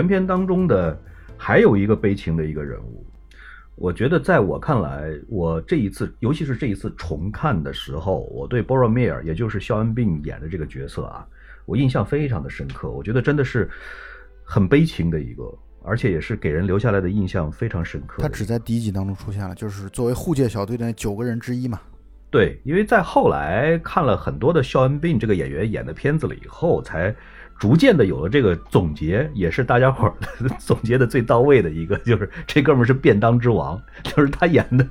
全片当中的还有一个悲情的一个人物。我觉得，在我看来，我这一次，尤其是这一次重看的时候，我对波罗米尔，也就是肖恩宾演的这个角色啊，我印象非常的深刻。我觉得真的是很悲情的一个，而且也是给人留下来的印象非常深刻。他只在第一集当中出现了，就是作为护戒小队的那九个人之一嘛。对，因为在后来看了很多的肖恩宾这个演员演的片子了以后，才。逐渐的有了这个总结，也是大家伙儿总结的最到位的一个，就是这哥们儿是便当之王，就是他演的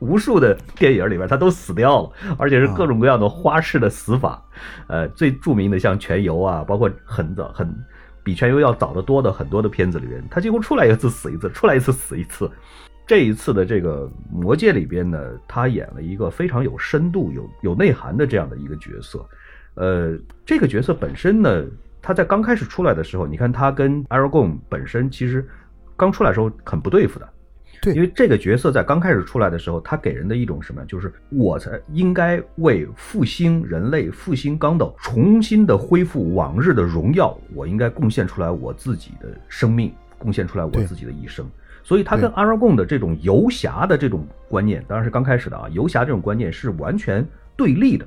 无数的电影里边他都死掉了，而且是各种各样的花式的死法。呃，最著名的像《全游》啊，包括很早很比《全游》要早得多的很多的片子里边，他几乎出来一次死一次，出来一次死一次。这一次的这个《魔戒》里边呢，他演了一个非常有深度、有有内涵的这样的一个角色。呃，这个角色本身呢。他在刚开始出来的时候，你看他跟 Aragorn 本身其实刚出来的时候很不对付的，对，因为这个角色在刚开始出来的时候，他给人的一种什么，就是我才应该为复兴人类、复兴刚斗、重新的恢复往日的荣耀，我应该贡献出来我自己的生命，贡献出来我自己的一生。所以他跟 Aragorn 的这种游侠的这种观念，当然是刚开始的啊，游侠这种观念是完全对立的。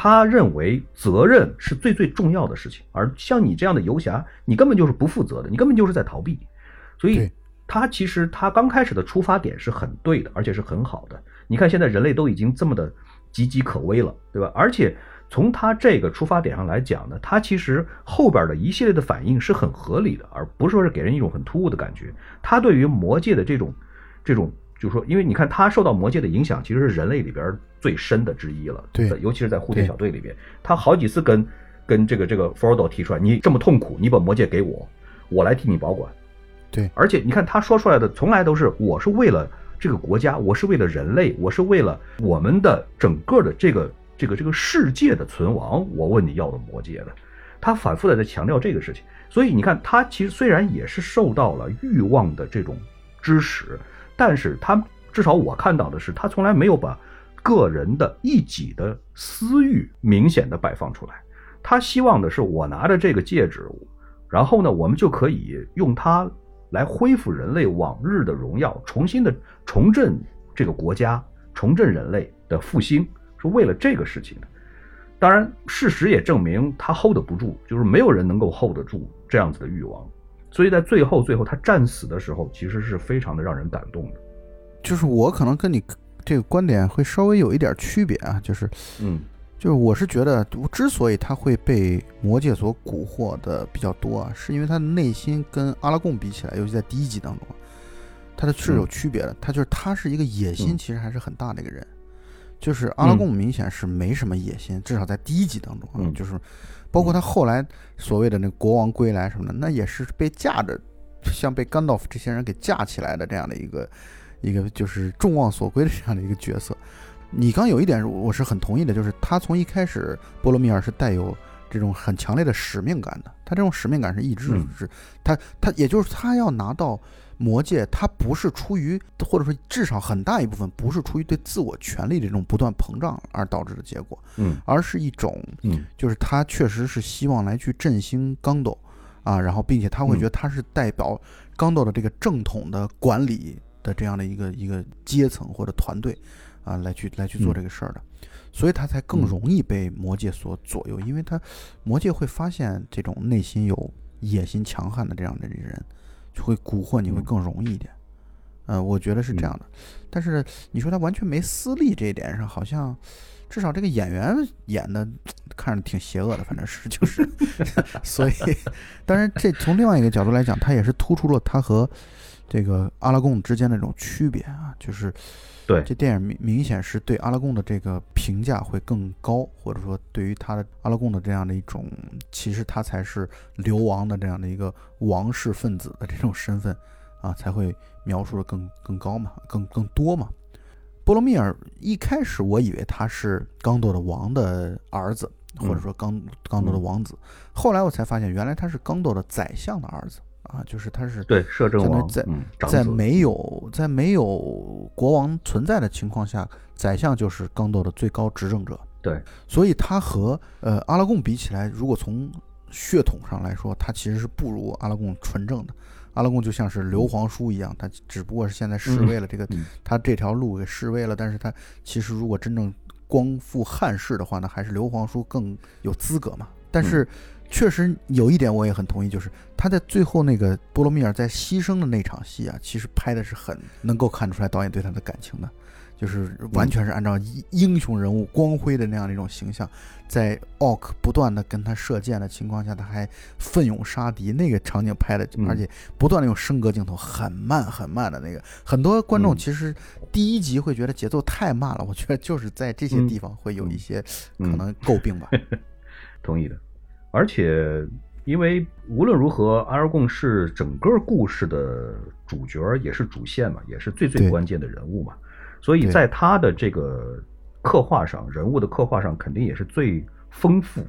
他认为责任是最最重要的事情，而像你这样的游侠，你根本就是不负责的，你根本就是在逃避。所以，他其实他刚开始的出发点是很对的，而且是很好的。你看，现在人类都已经这么的岌岌可危了，对吧？而且从他这个出发点上来讲呢，他其实后边的一系列的反应是很合理的，而不是说是给人一种很突兀的感觉。他对于魔界的这种这种。就是说，因为你看他受到魔界的影响，其实是人类里边最深的之一了。对，尤其是在护戒小队里边，他好几次跟跟这个这个 Frodo 提出来，你这么痛苦，你把魔戒给我，我来替你保管。对，而且你看他说出来的，从来都是我是为了这个国家，我是为了人类，我是为了我们的整个的这个这个这个世界的存亡，我问你要的魔戒的。他反复的在强调这个事情，所以你看他其实虽然也是受到了欲望的这种支持。但是他至少我看到的是，他从来没有把个人的一己的私欲明显的摆放出来。他希望的是，我拿着这个戒指，然后呢，我们就可以用它来恢复人类往日的荣耀，重新的重振这个国家，重振人类的复兴，是为了这个事情的。当然，事实也证明他 hold 不住，就是没有人能够 hold 得住这样子的欲望。所以在最后，最后他战死的时候，其实是非常的让人感动的。就是我可能跟你这个观点会稍微有一点区别啊，就是，嗯，就是我是觉得，之所以他会被魔界所蛊惑的比较多啊，是因为他的内心跟阿拉贡比起来，尤其在第一集当中，他的是有区别的。他就是他是一个野心其实还是很大的一个人，就是阿拉贡明显是没什么野心，至少在第一集当中啊，就是。包括他后来所谓的那国王归来什么的，那也是被架着，像被甘道夫这些人给架起来的这样的一个一个就是众望所归的这样的一个角色。你刚有一点我是很同意的，就是他从一开始波罗米尔是带有这种很强烈的使命感的，他这种使命感是一直是他他也就是他要拿到。魔戒，它不是出于，或者说至少很大一部分不是出于对自我权力的这种不断膨胀而导致的结果，嗯，而是一种，嗯，就是他确实是希望来去振兴刚斗，啊，然后并且他会觉得他是代表刚斗的这个正统的管理的这样的一个一个阶层或者团队，啊，来去来去做这个事儿的，所以他才更容易被魔界所左右，因为他魔界会发现这种内心有野心强悍的这样的人。会蛊惑你会更容易一点，嗯，我觉得是这样的。但是你说他完全没私利这一点上，好像至少这个演员演的看着挺邪恶的，反正是 就是。所以，当然这从另外一个角度来讲，他也是突出了他和这个阿拉贡之间的这种区别啊，就是。对，这电影明明显是对阿拉贡的这个评价会更高，或者说对于他的阿拉贡的这样的一种，其实他才是流亡的这样的一个王室分子的这种身份啊，才会描述的更更高嘛，更更多嘛。波罗米尔一开始我以为他是刚铎的王的儿子，或者说刚刚铎的王子，后来我才发现原来他是刚铎的宰相的儿子。啊，就是他是对摄政王，在在没有在没有国王存在的情况下，宰相就是刚斗的最高执政者。对，所以他和呃阿拉贡比起来，如果从血统上来说，他其实是不如阿拉贡纯正的。阿拉贡就像是硫磺叔一样，他只不过是现在示威了，这个嗯他这条路给示威了，但是他其实如果真正光复汉室的话呢，还是硫磺叔更有资格嘛。但是确实有一点我也很同意，就是他在最后那个波罗米尔在牺牲的那场戏啊，其实拍的是很能够看出来导演对他的感情的。就是完全是按照英英雄人物光辉的那样的一种形象，在奥克不断的跟他射箭的情况下，他还奋勇杀敌，那个场景拍的，嗯而且不断的用升格镜头，很慢很慢的那个，很多观众嗯其实第一集会觉得节奏太慢了，我觉得就是在这些嗯地方会有一些嗯可能诟病吧。同意的。而且，因为无论如何，阿尔贡是整个故事的主角，也是主线嘛，也是最最关键的人物嘛，所以在他的这个刻画上，人物的刻画上，肯定也是最丰富、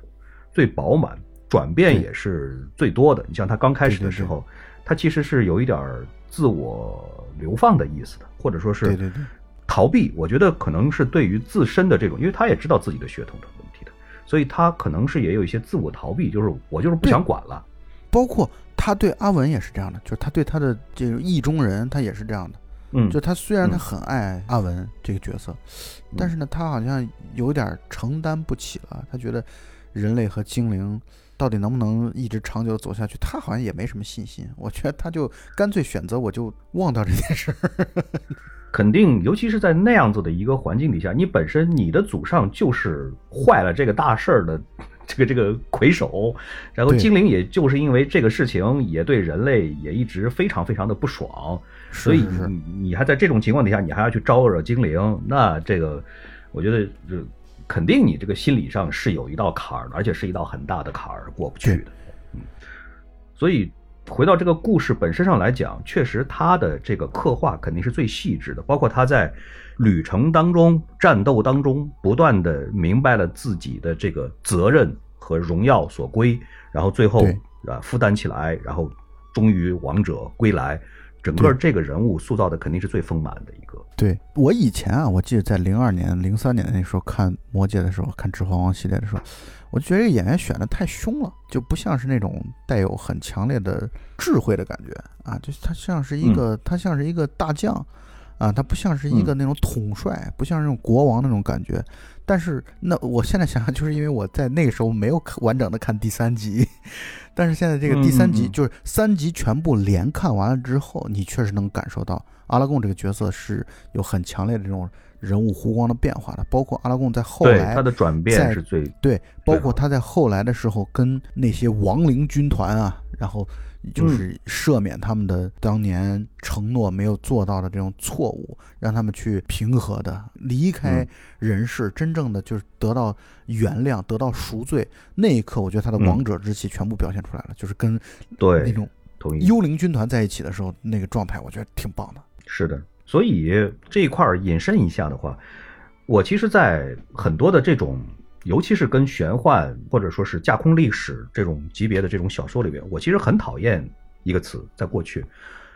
最饱满，转变也是最多的。你像他刚开始的时候，他其实是有一点儿自我流放的意思的，或者说是逃避。我觉得可能是对于自身的这种，因为他也知道自己的血统所以他可能是也有一些自我逃避，就是我就是不想管了。包括他对阿文也是这样的，就是他对他的这个意中人，他也是这样的。嗯，就他虽然他嗯很爱阿文这个角色，但是呢，他好像有点承担不起了。他觉得人类和精灵到底能不能一直长久走下去，他好像也没什么信心。我觉得他就干脆选择我就忘掉这件事儿。肯定，尤其是在那样子的一个环境底下，你本身你的祖上就是坏了这个大事儿的这个这个魁首，然后精灵也就是因为这个事情也对人类也一直非常非常的不爽，所以你你还在这种情况底下，你还要去招惹精灵，那这个我觉得这肯定你这个心理上是有一道坎儿的，而且是一道很大的坎儿过不去的。嗯，所以回到这个故事本身上来讲，确实他的这个刻画肯定是最细致的，包括他在旅程当中、战斗当中，不断的明白了自己的这个责任和荣耀所归，然后最后对啊负担起来，然后终于王者归来。整个这个人物塑造的肯定是最丰满的一个。对我以前啊，我记得在零二年、零三年那时候看《魔戒》的时候，看《指环王》系列的时候，我觉得这个演员选的太凶了，就不像是那种带有很强烈的智慧的感觉啊，就是他像是一个，他像是一个大将啊，他不像是一个那种统帅，不像是那种国王那种感觉。但是那我现在想想，就是因为我在那个时候没有完整的看第三集，但是现在这个第三集就是三集全部连看完了之后，你确实能感受到阿拉贡这个角色是有很强烈的这种人物弧光的变化的，包括阿拉贡在后对来他的转变在是最对，包括他在后来的时候跟那些亡灵军团啊，然后嗯就是赦免他们的当年承诺没有做到的这种错误，让他们去平和的离开嗯人世，真正的就是得到原谅，得到赎罪。那一刻，我觉得他的嗯王者之气全部表现出来了，就是跟对那种。幽灵军团在一起的时候那个状态，我觉得挺棒的。是的，所以这一块儿引申一下的话，我其实，在很多的这种，尤其是跟玄幻或者说是架空历史这种级别的这种小说里边，我其实很讨厌一个词，在过去，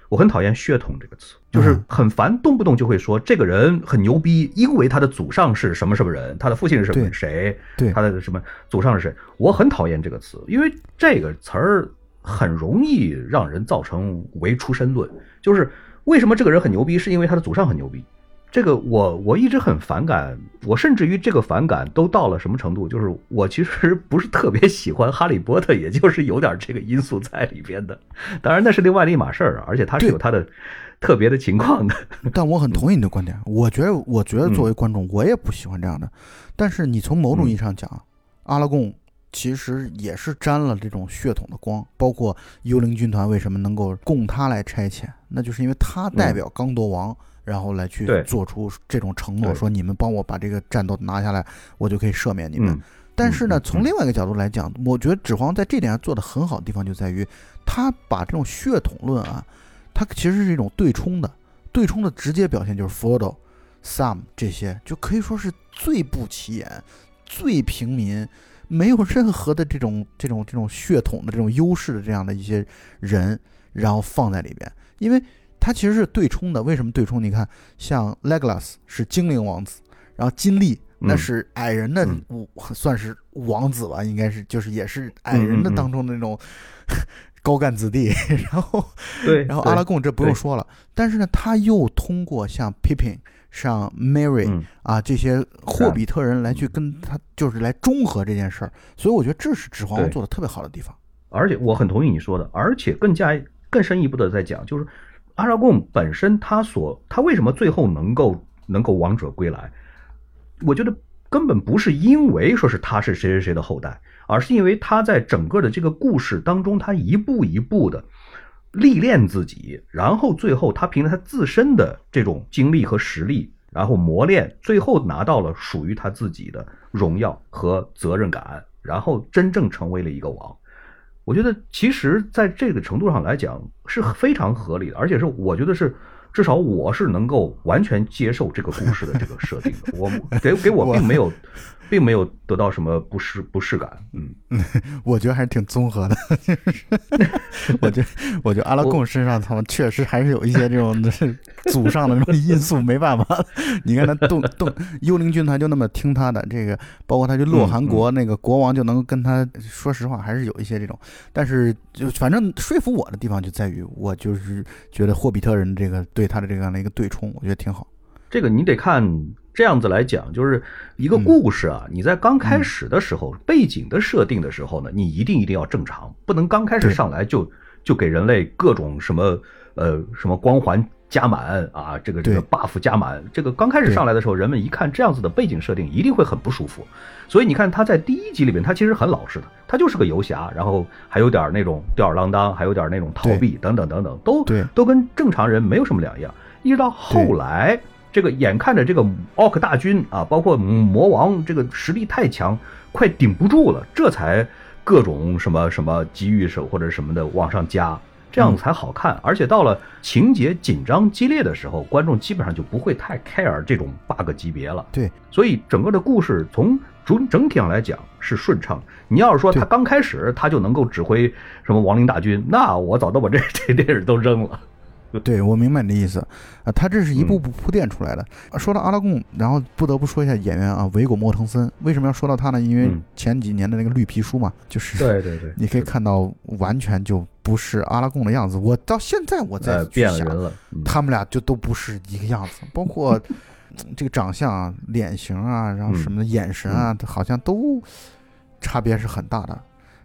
我很讨厌“血统”这个词，就是嗯很烦，动不动就会说这个人很牛逼，因为他的祖上是什么什么人，他的父亲是什么谁，对。他的什么祖上是谁，我很讨厌这个词，因为这个词儿很容易让人造成唯出身论，就是为什么这个人很牛逼，是因为他的祖上很牛逼。这个我我一直很反感，我甚至于这个反感都到了什么程度？就是我其实不是特别喜欢哈利波特，也就是有点这个因素在里边的。当然那是另外的一码事儿啊，而且他是有他的特别的情况的。但我很同意你的观点，我觉得，我觉得嗯作为观众，我也不喜欢这样的。但是你从某种意义上讲，阿拉贡其实也是沾了这种血统的光，包括幽灵军团为什么能够供他来差遣，那就是因为他代表刚铎王，然后来去做出这种承诺，说你们帮我把这个战斗拿下来，我就可以赦免你们。嗯。但是呢，从另外一个角度来讲，我觉得指环王在这点上做的很好的地方就在于，他把这种血统论啊，它其实是一种对冲的，对冲的直接表现就是 Frodo、Sam 这些，就可以说是最不起眼、最平民，没有任何的这种这种这种血统的这种优势的这样的一些人，然后放在里边，因为它其实是对冲的。为什么对冲？你看，像 Legolas 是精灵王子，然后金利那是矮人的嗯算是王子吧，应该是就是也是矮人的当中的那种高干子弟。然后对，然后阿拉贡这不用说了，但是呢，他又通过像 Pippin、像 Mary、嗯啊这些霍比特人来去跟他就是来中和这件事儿，所以我觉得这是指环王做的特别好的地方。而且我很同意你说的，而且更加更深一步的在讲，就是阿拉贡本身他所他为什么最后能够能够王者归来，我觉得根本不是因为说是他是谁谁谁的后代，而是因为他在整个的这个故事当中，他一步一步的历练自己，然后最后他凭着他自身的这种经历和实力，然后磨练，最后拿到了属于他自己的荣耀和责任感，然后真正成为了一个王。我觉得其实在这个程度上来讲是非常合理的，而且是我觉得是至少我是能够完全接受这个故事的这个设定的。我 给给我我并没有，并没有得到什么不适不适感。嗯，我觉得还是挺综合的。我觉得，我觉得阿拉贡身上他们确实还是有一些这种祖上的这种因素，没办法。你看他动动幽灵军团就那么听他的，这个包括他去洛汗国那个国王就能跟他说实话，还是有一些这种。但是就反正说服我的地方就在于，我就是觉得霍比特人这个对他的这样的一个对冲，我觉得挺好。这个你得看这样子来讲，就是一个故事啊，你在刚开始的时候，背景的设定的时候呢，你一定一定要正常，不能刚开始上来就就给人类各种什么呃什么光环加满啊，这个这个 buff 加满，这个刚开始上来的时候，人们一看这样子的背景设定，一定会很不舒服。所以你看他在第一集里面，他其实很老实的，他就是个游侠，然后还有点那种吊儿郎当，还有点那种逃避等等等等，都都跟正常人没有什么两样。一直到后来，这个眼看着这个奥克大军啊，包括魔王这个实力太强，快顶不住了，这才各种什么什么机遇手或者什么的往上加，这样才好看。而且到了情节紧张激烈的时候，观众基本上就不会太 care 这种 bug 级别了。对，所以整个的故事从整整体上来讲是顺畅。你要是说他刚开始他就能够指挥什么亡灵大军，那我早都把这 这电影都扔了。对，我明白你的意思啊，他这是一嗯步步铺垫出来的。啊说到阿拉贡，然后不得不说一下演员啊，维果·莫腾森。为什么要说到他呢？因为嗯前几年的那个绿皮书嘛，就是对对对，你可以看到完全就不是阿拉贡的样子。我到现在我在变了人了。嗯他们俩就都不是一个样子，包括嗯这个长相啊、脸型啊，然后什么的眼神啊，好像都差别是很大的。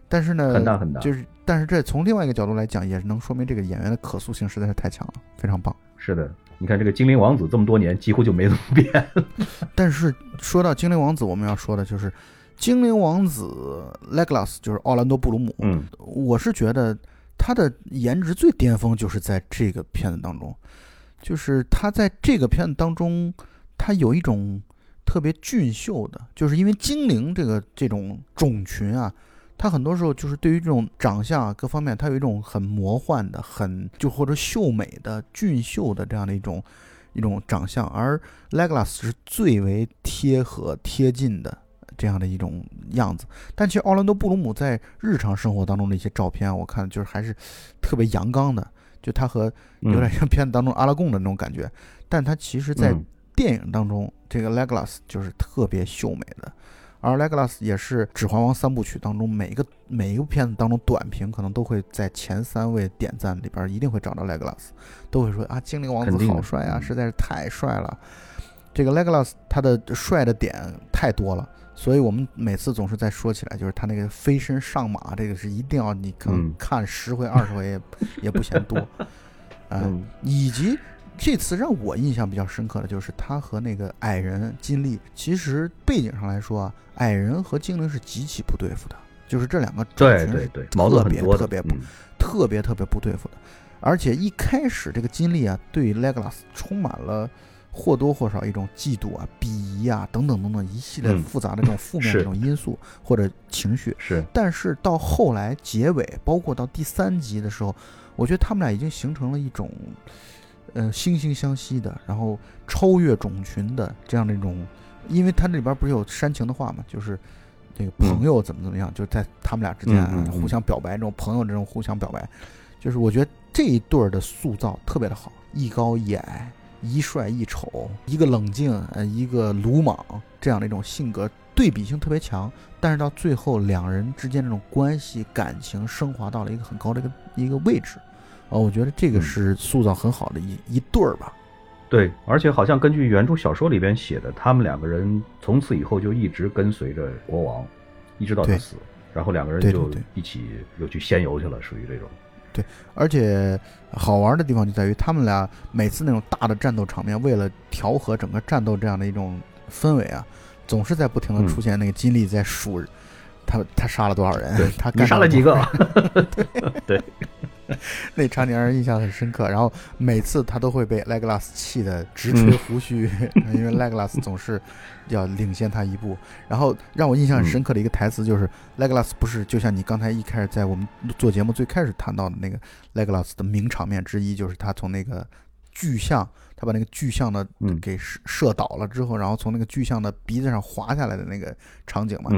但是呢，很大很大就是，但是这从另外一个角度来讲，也能说明这个演员的可塑性实在是太强了，非常棒。是的，你看这个精灵王子这么多年几乎就没怎么变。但是说到精灵王子，我们要说的就是精灵王子 Legolas，就是奥兰多·布鲁姆。嗯我是觉得他的颜值最巅峰就是在这个片子当中，就是他在这个片子当中，他有一种特别俊秀的，就是因为精灵这个这种种群啊，他很多时候就是对于这种长相啊各方面，他有一种很魔幻的、很就或者秀美的、俊秀的这样的一种一种长相，而 Legolas 是最为贴合贴近的。这样的一种样子，但其实奥兰多·布鲁姆在日常生活当中的一些照片，我看就是还是特别阳刚的，就他和有点像片子当中阿拉贡的那种感觉，但他其实在嗯。电影当中，这个 Legolas 就是特别秀美的，而 Legolas 也是《指环王》三部曲当中每一个每一个片子当中短评可能都会在前三位点赞里边一定会找到 Legolas，都会说啊，精灵王子好帅啊，嗯。实在是太帅了。这个 Legolas 他的帅的点太多了，所以我们每次总是在说起来，就是他那个飞身上马，这个是一定要你可能嗯。看十回二十回也也不嫌多，啊、嗯。以及这次让我印象比较深刻的就是他和那个矮人金利，其实背景上来说啊，矮人和精灵是极其不对付的，就是这两个种群是对对对，矛盾特别很多，特别不嗯特别特别不对付的，而且一开始这个金利啊，对 Legolas 充满了或多或少一种嫉妒啊、鄙夷啊等等等等一系列嗯复杂的这种负面的这种因素或者情绪。是但是到后来结尾，包括到第三集的时候，我觉得他们俩已经形成了一种，呃，惺惺相惜的，然后超越种群的这样的一种，因为它这里边不是有煽情的话嘛，就是那个朋友怎么怎么样，就是在他们俩之间互相表白，这种朋友这种互相表白，就是我觉得这一对儿的塑造特别的好，一高一矮，一帅一丑，一个冷静，呃，一个鲁莽，这样的一种性格对比性特别强。但是到最后，两人之间这种关系感情升华到了一个很高的一个一个位置，啊，我觉得这个是塑造很好的一一对儿吧。对，而且好像根据原著小说里边写的，他们两个人从此以后就一直跟随着国王，一直到他死，然后两个人就一起又去仙游去了，属于这种。对，而且好玩的地方就在于他们俩每次那种大的战斗场面，为了调和整个战斗这样的一种氛围啊，总是在不停的出现那个金历在数，他他杀了多少人，他杀了几个，对。那场景让人印象很深刻，然后每次他都会被 Legolas 气得直吹胡须，因为 Legolas 总是要领先他一步。然后让我印象很深刻的一个台词就是，Legolas 不是就像你刚才一开始在我们做节目最开始谈到的那个 Legolas 的名场面之一，就是他从那个巨象，他把那个巨象的给射射倒了之后，然后从那个巨象的鼻子上滑下来的那个场景嘛。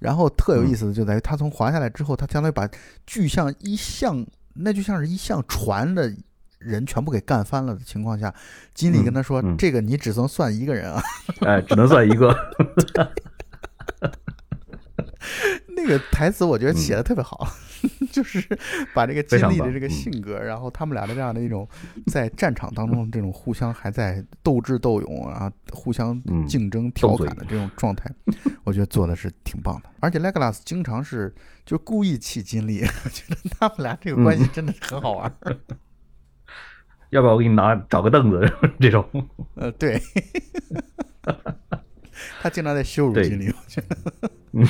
然后特有意思的就在于他从滑下来之后，他相当于把巨象一向那就像是一项船的人全部给干翻了的情况下，经理跟他说：“这个你只能算一个人啊，哎，只能算一个。”那个台词我觉得写的特别好，就是把这个经历的这个性格，然后他们俩的这样的一种在战场当中这种互相还在斗智斗勇啊，互相竞争调侃的这种状态，我觉得做的是挺棒的。而且 Legolas 经常是。就故意气金立，我觉得他们俩这个关系真的是很好玩。要不要我给你拿找个凳子这种？呃，对，他经常在羞辱金立，我觉得。嗯，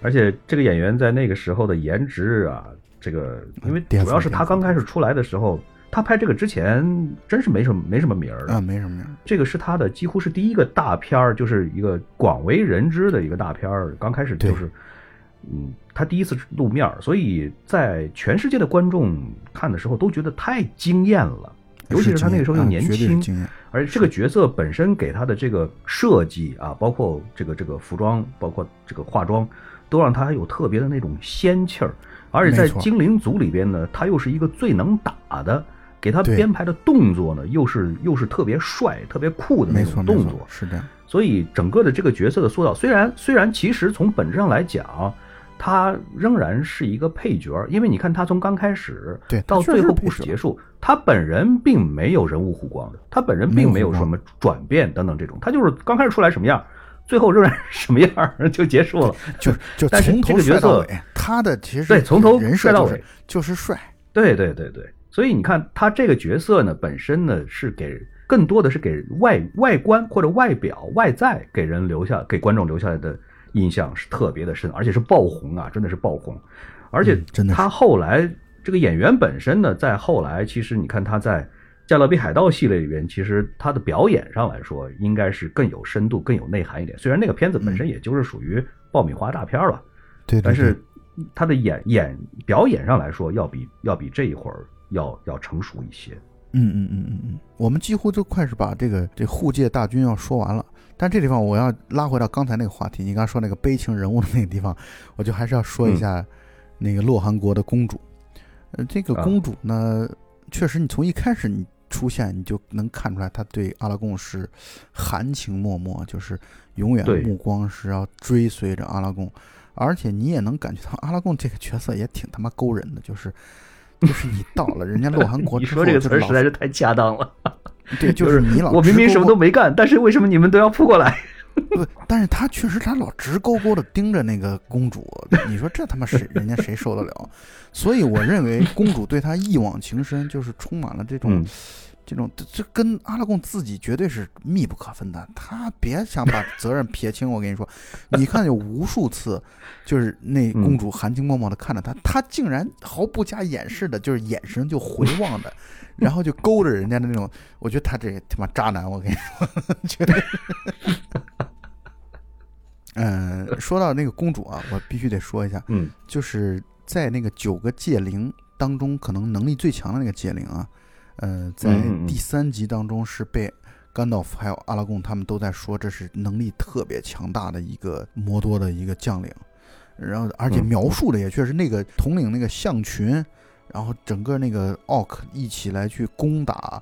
而且这个演员在那个时候的颜值啊，这个因为主要是他刚开始出来的时候，他拍这个之前真是没什么没什么名儿啊，没什么名儿。这个是他的几乎是第一个大片儿，就是一个广为人知的一个大片儿。刚开始就是。嗯，他第一次露面，所以在全世界的观众看的时候都觉得太惊艳了，尤其是他那个时候又年轻，而且这个角色本身给他的这个设计啊，包括这个这个服装，包括这个化妆，都让他有特别的那种仙气儿。而且在精灵族里边呢，他又是一个最能打的，给他编排的动作呢，又是又是特别帅、特别酷的那种动作，是的。所以整个的这个角色的塑造，虽然虽然其实从本质上来讲。他仍然是一个配角，因为你看他从刚开始对到最后故事结束，他本人并没有人物弧光的，他本人并没有什么转变等等这种，他就是刚开始出来什么样，最后仍然什么样就结束了，就就从头帅到尾。他的其实对从头人帅到尾就是帅，对对对对，所以你看他这个角色呢，本身呢是给更多的是给外外观或者外表外在给人留下给观众留下来的。印象是特别的深，而且是爆红啊，真的是爆红。而且他后来这个演员本身呢，在后来其实你看他在《加勒比海盗》系列里边，其实他的表演上来说，应该是更有深度、更有内涵一点。虽然那个片子本身也就是属于爆米花大片了，对，但是他的演演表演上来说，要比要比这一会儿要要成熟一些。嗯嗯嗯嗯嗯，我们几乎就快是把这个这护戒大军要说完了。但这地方我要拉回到刚才那个话题，你刚刚说那个悲情人物的那个地方，我就还是要说一下那个洛汗国的公主。呃，这个公主呢，确实你从一开始你出现，你就能看出来她对阿拉贡是含情脉脉，就是永远目光是要追随着阿拉贡，而且你也能感觉到阿拉贡这个角色也挺他妈勾人的，就是就是你到了人家洛 汗国，你说这个词实在是太恰当了。对，就是你老我明明什么都没干，但是为什么你们都要扑过来？不，但是他确实他老直勾勾的盯着那个公主，你说这他妈谁人家谁受得了？所以我认为公主对他一往情深，就是充满了这种。这种这跟阿拉贡自己绝对是密不可分的，他别想把责任撇清。我跟你说，你看有无数次，就是那公主含情脉脉的看着他，他竟然毫不加掩饰的，就是眼神就回望着，然后就勾着人家的那种。我觉得他这他妈渣男，我跟你说，绝对。嗯，说到那个公主啊，我必须得说一下，嗯，就是在那个九个戒灵当中，可能能力最强的那个戒灵啊。呃，在第三集当中是被甘道夫还有阿拉贡他们都在说，这是能力特别强大的一个摩多的一个将领，然后而且描述的也确实那个统领那个象群，然后整个那个奥克一起来去攻打，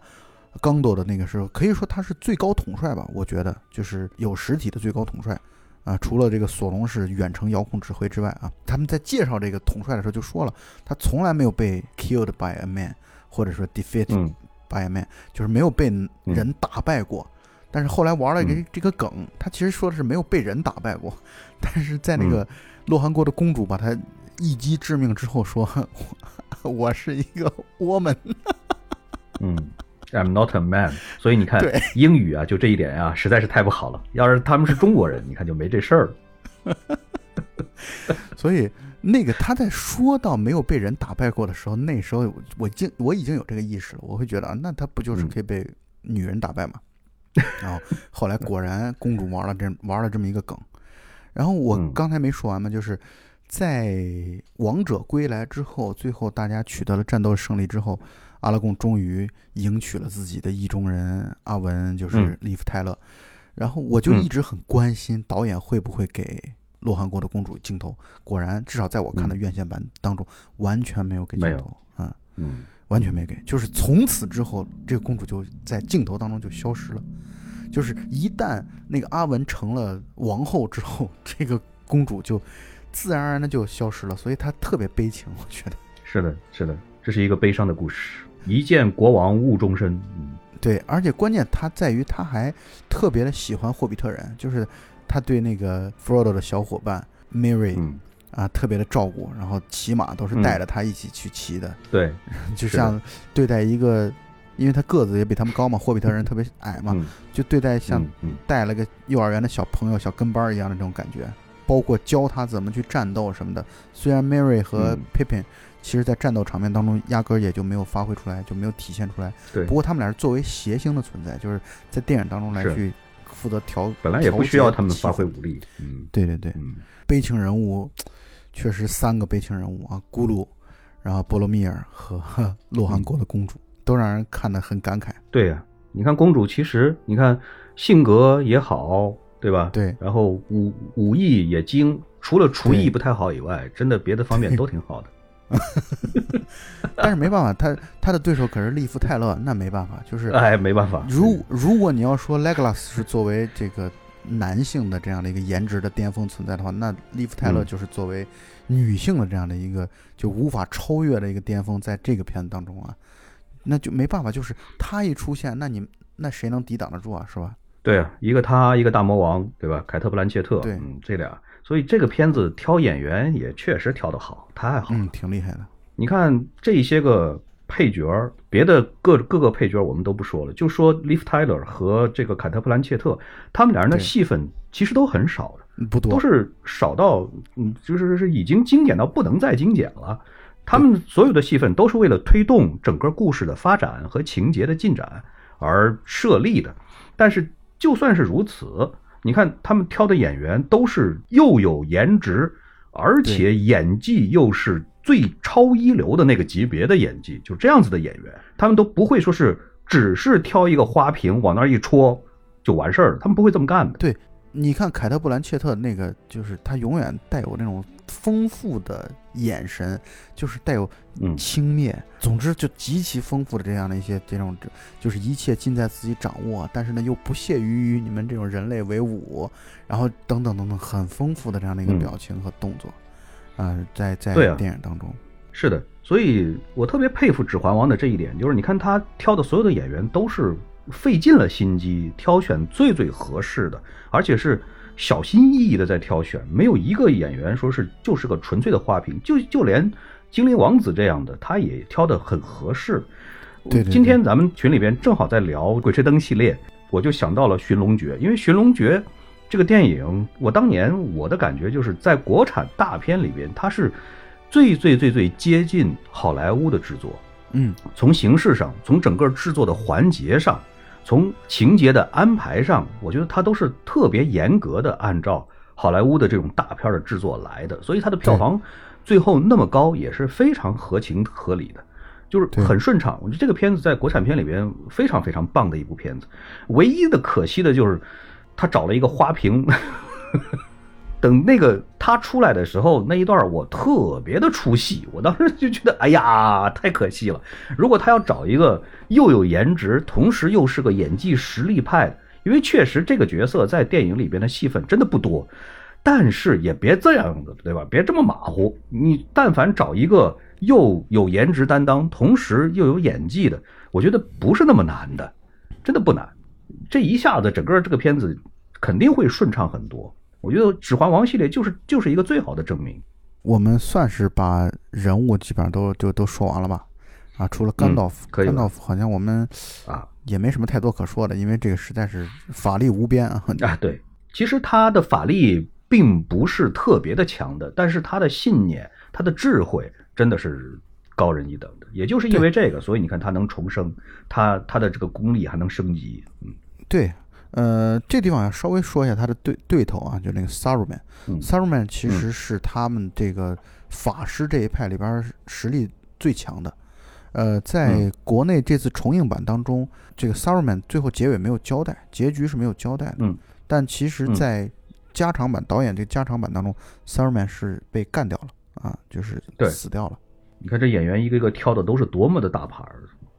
刚斗的那个时候，可以说他是最高统帅吧？我觉得就是有实体的最高统帅。啊，除了这个索隆是远程遥控指挥之外啊，他们在介绍这个统帅的时候就说了，他从来没有被 killed by a man，或者说 defeated by a man，就是没有被人打败过。但是后来玩了这这个梗，他其实说的是没有被人打败过，但是在那个洛汗国的公主把他一击致命之后说，我是一个 woman。嗯，I'm not a man。所以你看，英语啊，就这一点啊，实在是太不好了。要是他们是中国人，你看就没这事儿了。所以那个他在说到没有被人打败过的时候，那时候我经我已经有这个意识了，我会觉得啊，那他不就是可以被女人打败吗？然后后来果然公主玩了这玩了这么一个梗。然后我刚才没说完嘛，就是在王者归来之后，最后大家取得了战斗胜利之后。阿拉贡终于迎娶了自己的意中人阿文，就是利夫泰勒。然后我就一直很关心导演会不会给洛汗国的公主镜头。果然，至少在我看的院线版当中，完全没有给镜头啊，嗯，完全没给。就是从此之后，这个公主就在镜头当中就消失了。就是一旦那个阿文成了王后之后，这个公主就自然而然的就消失了。所以她特别悲情，我觉得是的，是的，这是一个悲伤的故事。一见国王误终身，嗯，对，而且关键他在于他还特别的喜欢霍比特人，就是他对那个 Frodo 的小伙伴 Mary 啊特别的照顾，然后骑马都是带着他一起去骑的，对，就像对待一个，因为他个子也比他们高嘛，霍比特人特别矮嘛，就对待像带了个幼儿园的小朋友、小跟班一样的这种感觉，包括教他怎么去战斗什么的。虽然 Mary 和 Pippin。其实，在战斗场面当中，压根儿也就没有发挥出来，就没有体现出来。对。不过，他们俩是作为谐星的存在，就是在电影当中来去负责调。本来也不需要他们发挥武力。嗯，对对对。悲情人物，确实三个悲情人物啊，咕噜，然后波罗蜜尔和 洛汗国的公主，都让人看得很感慨。对呀，你看公主，其实你看性格也好，对吧？对。然后武武艺也精，除了厨艺不太好以外，真的别的方面都挺好的。但是没办法，他他的对手可是利夫泰勒，那没办法，就是哎，没办法。如如果你要说 Legolas 是作为这个男性的这样的一个颜值的巅峰存在的话，那利夫泰勒就是作为女性的这样的一个就无法超越的一个巅峰，在这个片子当中啊，那就没办法，就是他一出现，那你那谁能抵挡得住啊？是吧？对啊，一个他，一个大魔王，对吧？凯特·布兰切特，对，嗯，这俩。所以这个片子挑演员也确实挑得好，太好，嗯，挺厉害的。你看这些个配角，别的各各个配角我们都不说了，就说 Liv Tyler 和这个凯特·布兰切特，他们俩人的戏份其实都很少的，不多，都是少到，嗯，就是是已经精简到不能再精简了。他们所有的戏份都是为了推动整个故事的发展和情节的进展而设立的。但是就算是如此。你看他们挑的演员都是又有颜值，而且演技又是最超一流的那个级别的演技，就这样子的演员，他们都不会说是只是挑一个花瓶往那儿一戳就完事儿了，他们不会这么干的。对，你看凯特·布兰切特那个，就是他永远带有那种。丰富的眼神，就是带有轻蔑，总之就极其丰富的这样的一些这种，就是一切尽在自己掌握，但是呢又不屑于与你们这种人类为伍，然后等等等等，很丰富的这样的一个表情和动作，啊，在在电影当中，是的，所以我特别佩服《指环王》的这一点，就是你看他挑的所有的演员都是费尽了心机挑选最最合适的，而且是。小心翼翼的在挑选，没有一个演员说是就是个纯粹的花瓶，就就连精灵王子这样的，他也挑的很合适。对，今天咱们群里边正好在聊《鬼吹灯》系列，我就想到了《寻龙诀》，因为《寻龙诀》这个电影，我当年我的感觉就是在国产大片里边，它是最最最最接近好莱坞的制作。嗯，从形式上，从整个制作的环节上。从情节的安排上，我觉得它都是特别严格的按照好莱坞的这种大片的制作来的，所以它的票房最后那么高也是非常合情合理的，就是很顺畅。我觉得这个片子在国产片里边非常非常棒的一部片子，唯一的可惜的就是他找了一个花瓶。等那个他出来的时候，那一段我特别的出戏，我当时就觉得，哎呀，太可惜了。如果他要找一个又有颜值，同时又是个演技实力派的，因为确实这个角色在电影里边的戏份真的不多，但是也别这样子，对吧？别这么马虎。你但凡找一个又有颜值担当，同时又有演技的，我觉得不是那么难的，真的不难。这一下子整个这个片子肯定会顺畅很多。我觉得《指环王》系列就是就是一个最好的证明。我们算是把人物基本上都就都说完了吧？啊，除了甘道夫。甘道夫好像我们啊也没什么太多可说的，因为这个实在是法力无边啊。啊，对，其实他的法力并不是特别的强的，但是他的信念、他的智慧真的是高人一等的。也就是因为这个，所以你看他能重生，他他的这个功力还能升级。嗯，对。呃，这地方要稍微说一下他的对对头啊，就那个 Saruman。Saruman 其实是他们这个法师这一派里边实力最强的。呃，在国内这次重映版当中，这个 Saruman 最后结尾没有交代，结局是没有交代的。嗯。但其实，在加长版导演这个加长版当中，Saruman 是被干掉了啊，就是死掉了。你看这演员一个个挑的都是多么的大牌，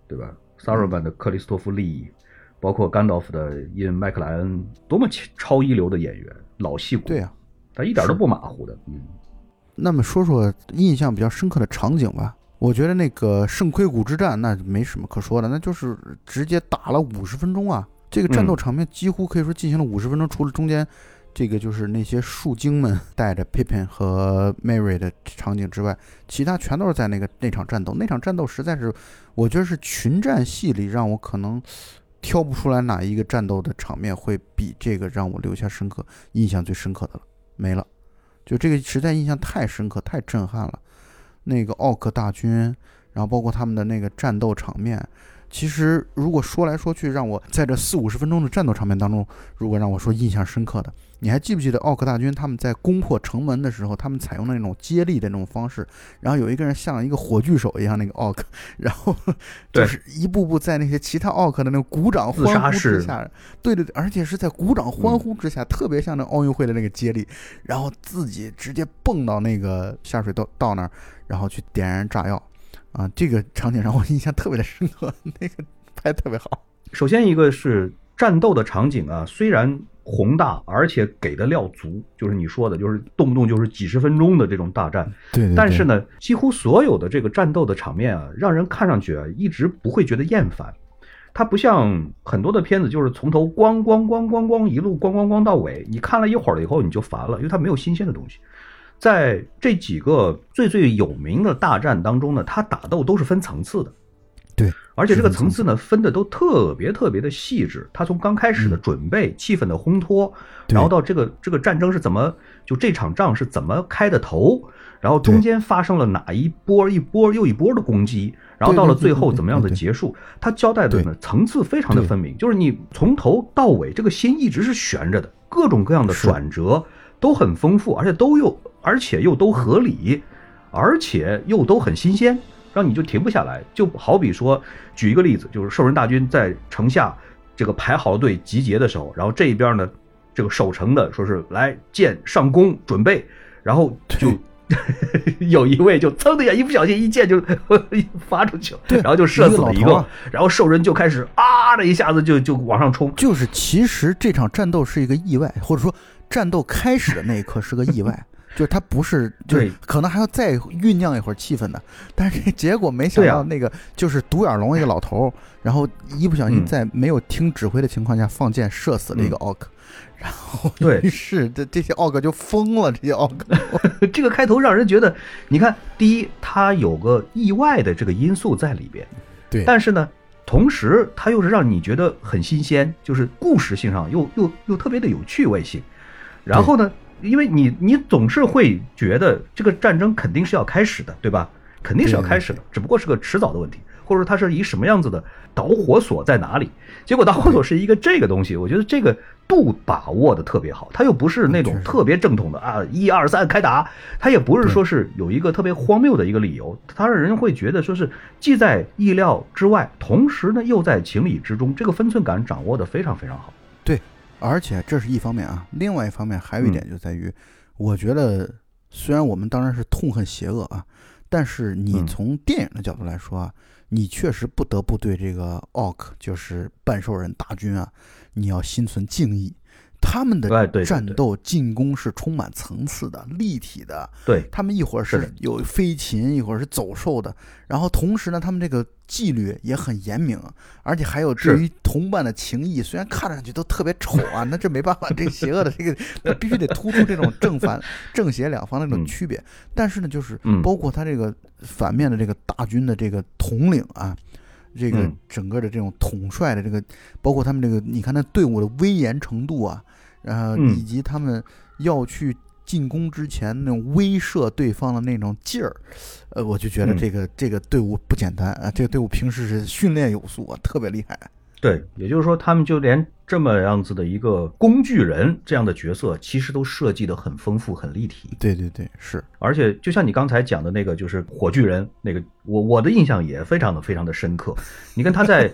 对吧？Saruman 的克里斯托弗利。包括甘道夫的印·麦克莱恩，多么超一流的演员，老戏骨。对啊，他一点都不马虎的。嗯，那么说说印象比较深刻的场景吧。我觉得那个圣盔谷之战那没什么可说的，那就是直接打了五十分钟啊。这个战斗场面几乎可以说进行了五十分钟，除了中间这个就是那些树精们带着 Pippin 和 Mary 的场景之外，其他全都是在那个那场战斗。那场战斗实在是，我觉得是群战戏里让我可能。挑不出来哪一个战斗的场面会比这个让我留下深刻印象最深刻的了，没了，就这个实在印象太深刻太震撼了，那个奥克大军，然后包括他们的那个战斗场面。其实，如果说来说去，让我在这四五十分钟的战斗场面当中，如果让我说印象深刻的，你还记不记得奥克大军他们在攻破城门的时候，他们采用的那种接力的那种方式，然后有一个人像一个火炬手一样那个奥克，然后就是一步步在那些其他奥克的那种鼓掌欢呼之下，对对对，而且是在鼓掌欢呼之下，特别像那奥运会的那个接力，然后自己直接蹦到那个下水道道那儿，然后去点燃炸药。啊，这个场景让我印象特别的深刻，那个拍特别好。首先一个是战斗的场景啊，虽然宏大，而且给的料足，就是你说的，就是动不动就是几十分钟的这种大战。对。但是呢，几乎所有的这个战斗的场面啊，让人看上去啊，一直不会觉得厌烦。它不像很多的片子，就是从头咣咣咣咣咣一路咣咣咣到尾，你看了一会儿了以后你就烦了，因为它没有新鲜的东西。在这几个最最有名的大战当中呢，它打斗都是分层次的，对，而且这个层次呢分的都特别特别的细致。他从刚开始的准备、气氛的烘托，然后到这个这个战争是怎么就这场仗是怎么开的头，然后中间发生了哪一波一波又一波的攻击，然后到了最后怎么样的结束，他交代的呢层次非常的分明，就是你从头到尾这个心一直是悬着的，各种各样的转折都很丰富，而且都又。而且又都合理，而且又都很新鲜，让你就停不下来。就好比说，举一个例子，就是兽人大军在城下这个排好队集结的时候，然后这一边呢，这个守城的说是来箭上弓准备，然后就有一位就噌的一下，一不小心一箭就 发出去了，然后就射死了一个，然后兽人就开始啊的一下子就就往上冲。就是其实这场战斗是一个意外，或者说战斗开始的那一刻是个意外。就是他不是，就是可能还要再酝酿一会儿气氛的，但是结果没想到那个就是独眼龙一个老头，然后一不小心在没有听指挥的情况下放箭射死了一个奥克，然后于是这这些奥克就疯了，这些奥克，这个开头让人觉得，你看，第一，他有个意外的这个因素在里边，对，但是呢，同时他又是让你觉得很新鲜，就是故事性上又又又特别的有趣味性，然后呢。因为你，你总是会觉得这个战争肯定是要开始的，对吧？肯定是要开始的，只不过是个迟早的问题，或者说它是以什么样子的导火索在哪里？结果导火索是一个这个东西，我觉得这个度把握的特别好，它又不是那种特别正统的啊，一二三开打，它也不是说是有一个特别荒谬的一个理由，它让人会觉得说是既在意料之外，同时呢又在情理之中，这个分寸感掌握的非常非常好。对。而且这是一方面啊，另外一方面还有一点就在于，我觉得虽然我们当然是痛恨邪恶啊，但是你嗯从电影的角度来说啊，你确实不得不对这个奥克，就是半兽人大军啊，你要心存敬意。他们的战斗进攻是充满层次的、立体的，对，他们一会儿是有飞禽，一会儿是走兽的，然后同时呢，他们这个纪律也很严明，而且还有对于同伴的情谊，虽然看上去都特别丑啊，那这没办法，这个邪恶的这个，那必须得突出这种正反 正邪两方的这种嗯。区别。但是呢，就是嗯。包括他这个反面的这个大军的这个统领啊。这个嗯。整个的这种统帅的这个，包括他们这个，你看那队伍的威严程度啊，然后嗯。以及他们要去进攻之前那种威慑对方的那种劲儿，呃，我就觉得嗯。这个、这个队伍不简单啊，这个队伍平时是训练有素啊，特别厉害。对，也就是说，他们就连这么样子的一个工具人这样的角色，其实都设计的很丰富、很立体。对对对，是，而且，就像你刚才讲的那个，就是火炬人那个，我我的印象也非常的非常的深刻。你看他在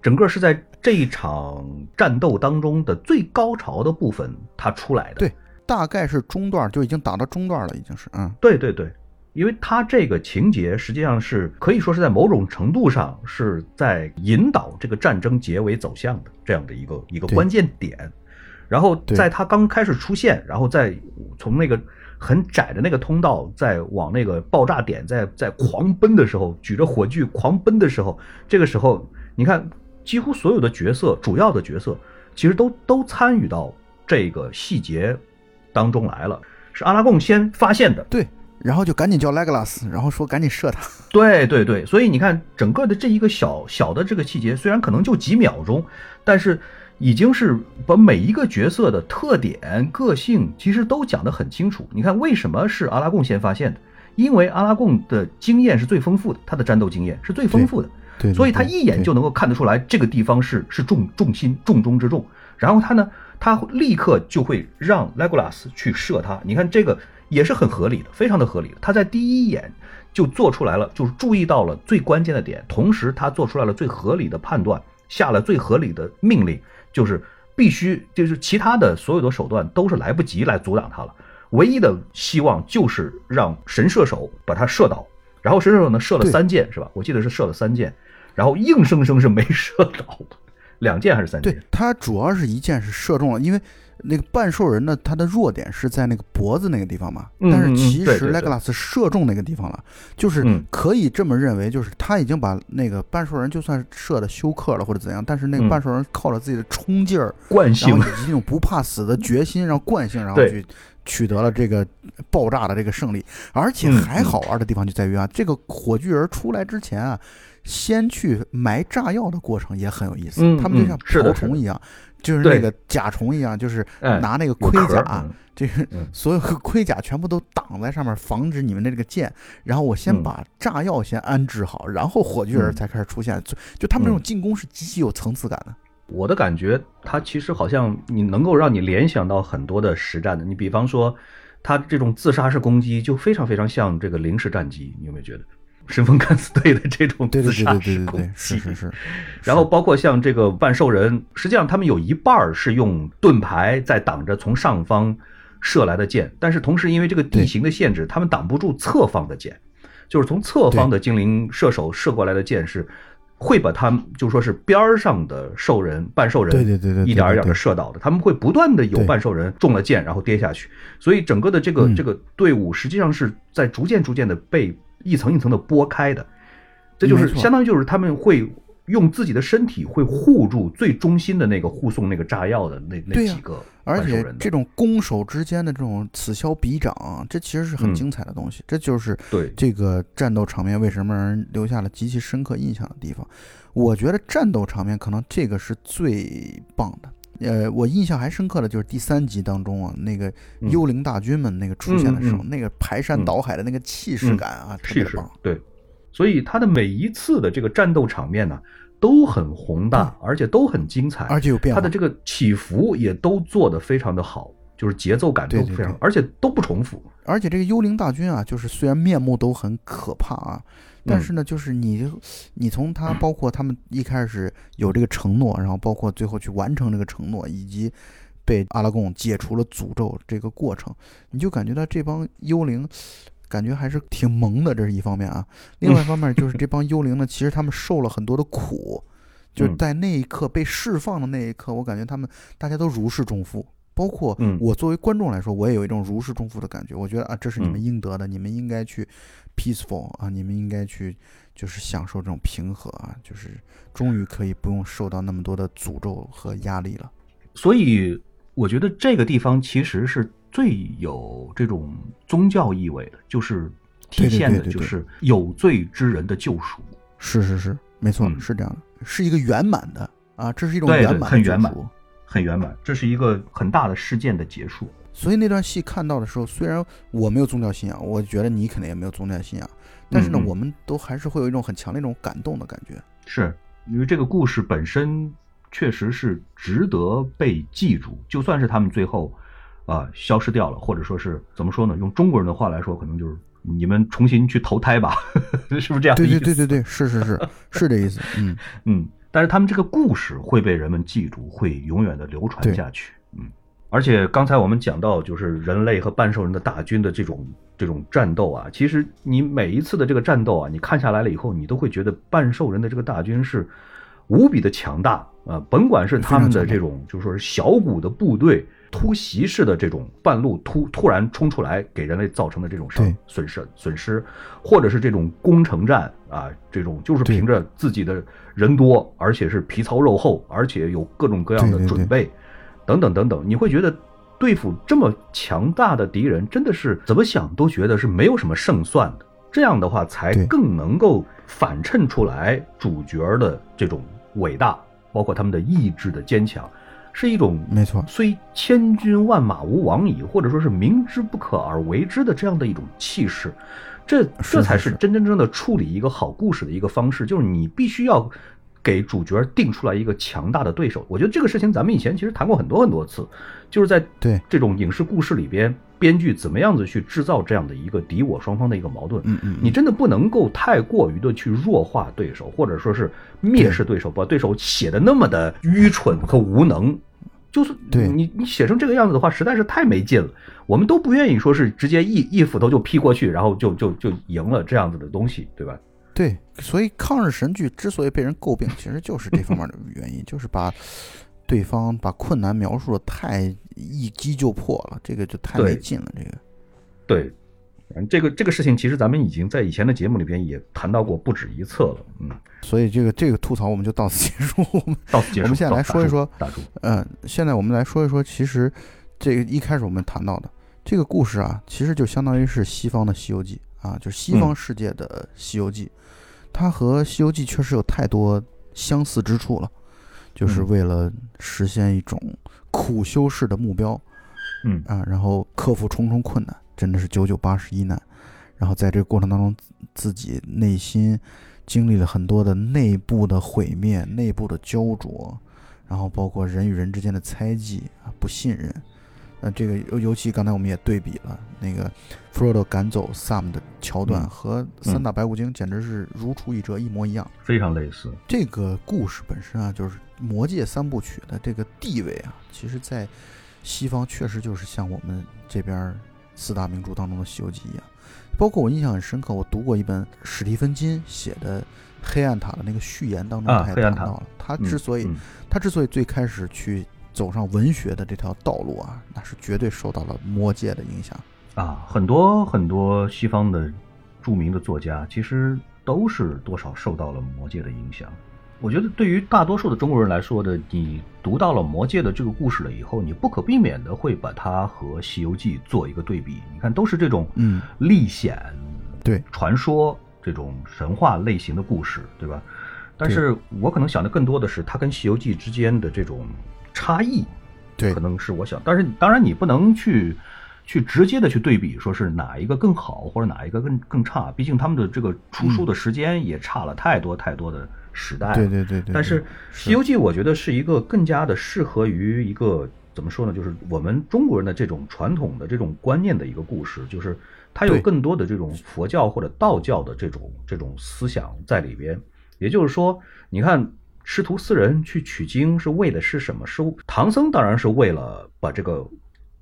整个是在这一场战斗当中的最高潮的部分，他出来的。对大概是中段就已经打到中段了，已经是，嗯，对对对，因为他这个情节实际上是可以说是在某种程度上是在引导这个战争结尾走向的这样的一个一个关键点。然后在他刚开始出现，然后再从那个很窄的那个通道，再往那个爆炸点在在狂奔的时候，举着火炬狂奔的时候，这个时候你看，几乎所有的角色，主要的角色其实都都参与到这个细节当中来了。是阿拉贡先发现的，对，然后就赶紧叫莱格拉斯，然后说赶紧射他，对对对，所以你看，整个的这一个小小的这个细节，虽然可能就几秒钟，但是已经是把每一个角色的特点、个性其实都讲得很清楚。你看，为什么是阿拉贡先发现的？因为阿拉贡的经验是最丰富的，他的战斗经验是最丰富的，对，所以他一眼就能够看得出来这个地方是是重重心重中之重。然后他呢，他立刻就会让莱古拉斯去射他。你看这个也是很合理的，非常的合理的。他在第一眼就做出来了，就是注意到了最关键的点，同时他做出来了最合理的判断，下了最合理的命令，就是必须就是其他的所有的手段都是来不及来阻挡他了。唯一的希望就是让神射手把他射倒，然后神射手呢射了三箭是吧？我记得是射了三箭，然后硬生生是没 射倒，两箭还是三箭对？他主要是一箭是射中了，因为那个半兽人呢，他的弱点是在那个脖子那个地方嘛。但是其实莱格拉斯射中那个地方了，就是嗯可以这么认为，就是他已经把那个半兽人就算射的休克了或者怎样，但是那个嗯半兽人靠着自己的冲劲儿，惯性然后以及那种不怕死的决心，然后惯性，然后去取得了这个爆炸的这个胜利。而且嗯还好玩的地方就在于啊，这个火炬人出来之前啊，先去埋炸药的过程也很有意思。他们就像瓢虫一样，就是那个甲虫一样，就是哎拿那个盔甲，这 个嗯所有的盔甲全部都挡在上面，防止你们的这个箭。然后我先嗯把炸药先安置好，然后火炬人嗯才开始出现。就就他们这种嗯进攻是极其有层次感的。我的感觉，它其实好像你能够让你联想到很多的实战的。你比方说，它这种自杀式攻击就非常非常像这个零式战机，你有没有觉得？神风敢死队的这种自杀式攻对对，是击，是 是。然后包括像这个半兽人，实际上他们有一半儿是用盾牌在挡着从上方射来的箭，但是同时因为这个地形的限制，他们挡不住侧方的箭，就是从侧方的精灵射手射过来的箭是会把他们就说是边儿上的兽人半兽人对对对对对一点儿一点射倒的，他们会不断的有半兽人中了箭然后跌下去，所以整个的这个嗯。这个队伍实际上是在逐渐逐渐的被一层一层的剥开的。这就是相当于就是他们会用自己的身体会护住最中心的那个护送那个炸药的那那几个而且这种攻守之间的这种此消彼长，这其实是很嗯精彩的东西。这就是对这个战斗场面为什么让人留下了极其深刻印象的地方。我觉得战斗场面可能这个是最棒的。呃，我印象还深刻的就是第三集当中啊，那个嗯幽灵大军们那个出现的时候，那个排山嗯倒海的那个气势感啊，特气势别棒。对，所以他的每一次的这个战斗场面呢都很宏大，而且都很精彩，而且有变化他的这个起伏也都做得非常的好，就是节奏感都非常，对对对而且都不重复。而且这个幽灵大军啊，就是虽然面目都很可怕啊，但是呢，就是你你从他包括他们一开始有这个承诺，然后包括最后去完成这个承诺，以及被阿拉贡解除了诅咒这个过程，你就感觉到这帮幽灵。感觉还是挺萌的，这是一方面啊。另外一方面就是 这帮幽灵呢，其实他们受了很多的苦，就是在那一刻被释放的那一刻，我感觉他们大家都如释重负。包括我作为观众来说，我也有一种如释重负的感觉。我觉得啊，这是你们应得的，你们应该去 peaceful 啊，你们应该去就是享受这种平和啊，就是终于可以不用受到那么多的诅咒和压力了。所以我觉得这个地方其实是。最有这种宗教意味的，就是体现的就是有罪之人的救赎。是是是，没错，是这样的，是一个圆满的啊，这是一种圆满，很圆满，很圆满，这是一个很大的事件的结束。所以那段戏看到的时候，虽然我没有宗教信仰，我觉得你肯定也没有宗教信仰，但是呢，我们都还是会有一种很强烈一种感动的感觉。是因为这个故事本身确实是值得被记住，就算是他们最后。啊，消失掉了，或者说是怎么说呢？用中国人的话来说，可能就是你们重新去投胎吧，是不是这样？对对对对对，是是是是这意思。嗯 嗯，但是他们这个故事会被人们记住，会永远的流传下去。嗯，而且刚才我们讲到，就是人类和半兽人的大军的这种这种战斗啊，其实你每一次的这个战斗啊，你看下来了以后，你都会觉得半兽人的这个大军是无比的强大啊，甭管是他们的这种，就是说是小股的部队。突袭式的这种半路突突然冲出来，给人类造成的这种伤损失损失，或者是这种攻城战啊，这种就是凭着自己的人多，而且是皮糙肉厚，而且有各种各样的准备，等等等等，你会觉得对付这么强大的敌人，真的是怎么想都觉得是没有什么胜算的。这样的话，才更能够反衬出来主角的这种伟大，包括他们的意志的坚强。是一种没错，虽千军万马无往矣，或者说是明知不可而为之的这样的一种气势，这这才是真真正正的处理一个好故事的一个方式。就是你必须要给主角定出来一个强大的对手。我觉得这个事情咱们以前其实谈过很多很多次，就是在对这种影视故事里边，编剧怎么样子去制造这样的一个敌我双方的一个矛盾。嗯嗯，你真的不能够太过于的去弱化对手，或者说是蔑视对手，把对手写的那么的愚蠢和无能。就是你你写成这个样子的话，实在是太没劲了。我们都不愿意说是直接一一斧头就劈过去，然后就就就赢了这样子的东西，对吧？对，所以抗日神剧之所以被人诟病，其实就是这方面的原因，就是把对方把困难描述的太一击就破了，这个就太没劲了。这个对。嗯，这个这个事情其实咱们已经在以前的节目里边也谈到过不止一次了，嗯，所以这个这个吐槽我们就到此结束。我们到此结束。我们现在来说一说，嗯，现在我们来说一说，其实这个一开始我们谈到的这个故事啊，其实就相当于是西方的《西游记》啊，就是西方世界的《西游记》，它和《西游记》确实有太多相似之处了，就是为了实现一种苦修式的目标，嗯啊，然后克服重重困难。真的是九九八十一难，然后在这个过程当中，自己内心经历了很多的内部的毁灭、内部的焦灼，然后包括人与人之间的猜忌啊、不信任。那这个尤尤其刚才我们也对比了那个弗罗多赶走 Sam 的桥段，和三打白骨精简直是如出一辙，一模一样，非常类似。这个故事本身啊，就是魔戒三部曲的这个地位啊，其实在西方确实就是像我们这边。四大名著当中的《西游记》一样，包括我印象很深刻，我读过一本史蒂芬金写的《黑暗塔》的那个序言当中，他也谈到了，他之所以他之所以最开始去走上文学的这条道路啊，那是绝对受到了魔界的影响啊。很多很多西方的著名的作家，其实都是多少受到了魔界的影响。我觉得对于大多数的中国人来说的，你读到了《魔戒》的这个故事了以后，你不可避免的会把它和《西游记》做一个对比。你看，都是这种嗯历险、对传说这种神话类型的故事，对吧？但是我可能想的更多的是它跟《西游记》之间的这种差异，对，可能是我想。但是当然，你不能去去直接的去对比，说是哪一个更好或者哪一个更更差。毕竟他们的这个出书的时间也差了太多太多的。时代，对对对对，但是《西游记》我觉得是一个更加的适合于一个怎么说呢？就是我们中国人的这种传统的这种观念的一个故事，就是它有更多的这种佛教或者道教的这种这种思想在里边。也就是说，你看师徒四人去取经是为的是什么？是唐僧当然是为了把这个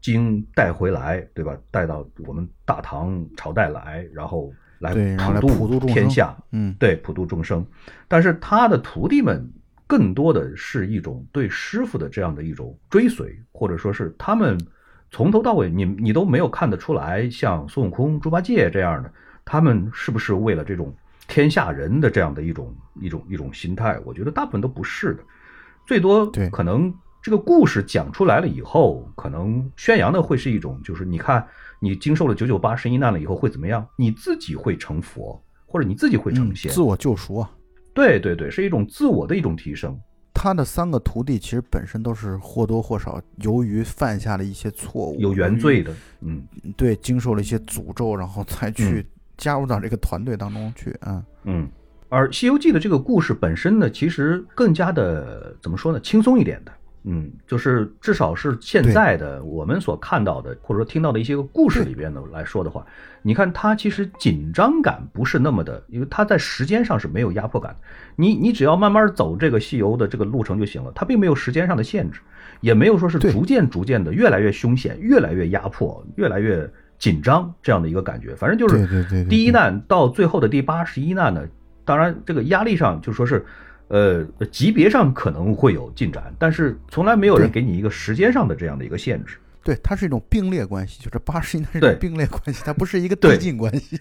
经带回来，对吧？带到我们大唐朝代来，然后来普普度天下，嗯，对，普度众生。但是他的徒弟们更多的是一种对师傅的这样的一种追随，或者说是他们从头到尾，你你都没有看得出来，像孙悟空、猪八戒这样的，他们是不是为了这种天下人的这样的一种一种一种心态？我觉得大部分都不是的，最多对可能这个故事讲出来了以后，可能宣扬的会是一种，就是你看你经受了九九八十一难了以后会怎么样？你自己会成佛，或者你自己会成仙。嗯自我救赎啊。对对对，是一种自我的一种提升。他的三个徒弟其实本身都是或多或少由于犯下了一些错误，有原罪的，嗯，对，经受了一些诅咒，然后才去加入到这个团队当中去。啊，嗯，而《西游记》的这个故事本身呢，其实更加的怎么说呢，轻松一点的。嗯，就是至少是现在的我们所看到的，或者说听到的一些个故事里边的来说的话，你看它其实紧张感不是那么的，因为它在时间上是没有压迫感的。你你只要慢慢走这个西游的这个路程就行了，它并没有时间上的限制，也没有说是逐渐逐渐的越来越凶险、越来越压迫、越来越紧张这样的一个感觉。反正就是第一难到最后的第八十一难呢，当然这个压力上就说是，呃，级别上可能会有进展，但是从来没有人给你一个时间上的这样的一个限制。对，它是一种并列关系，就是八十一，难是一种并列关系，它不是一个 对递进关系。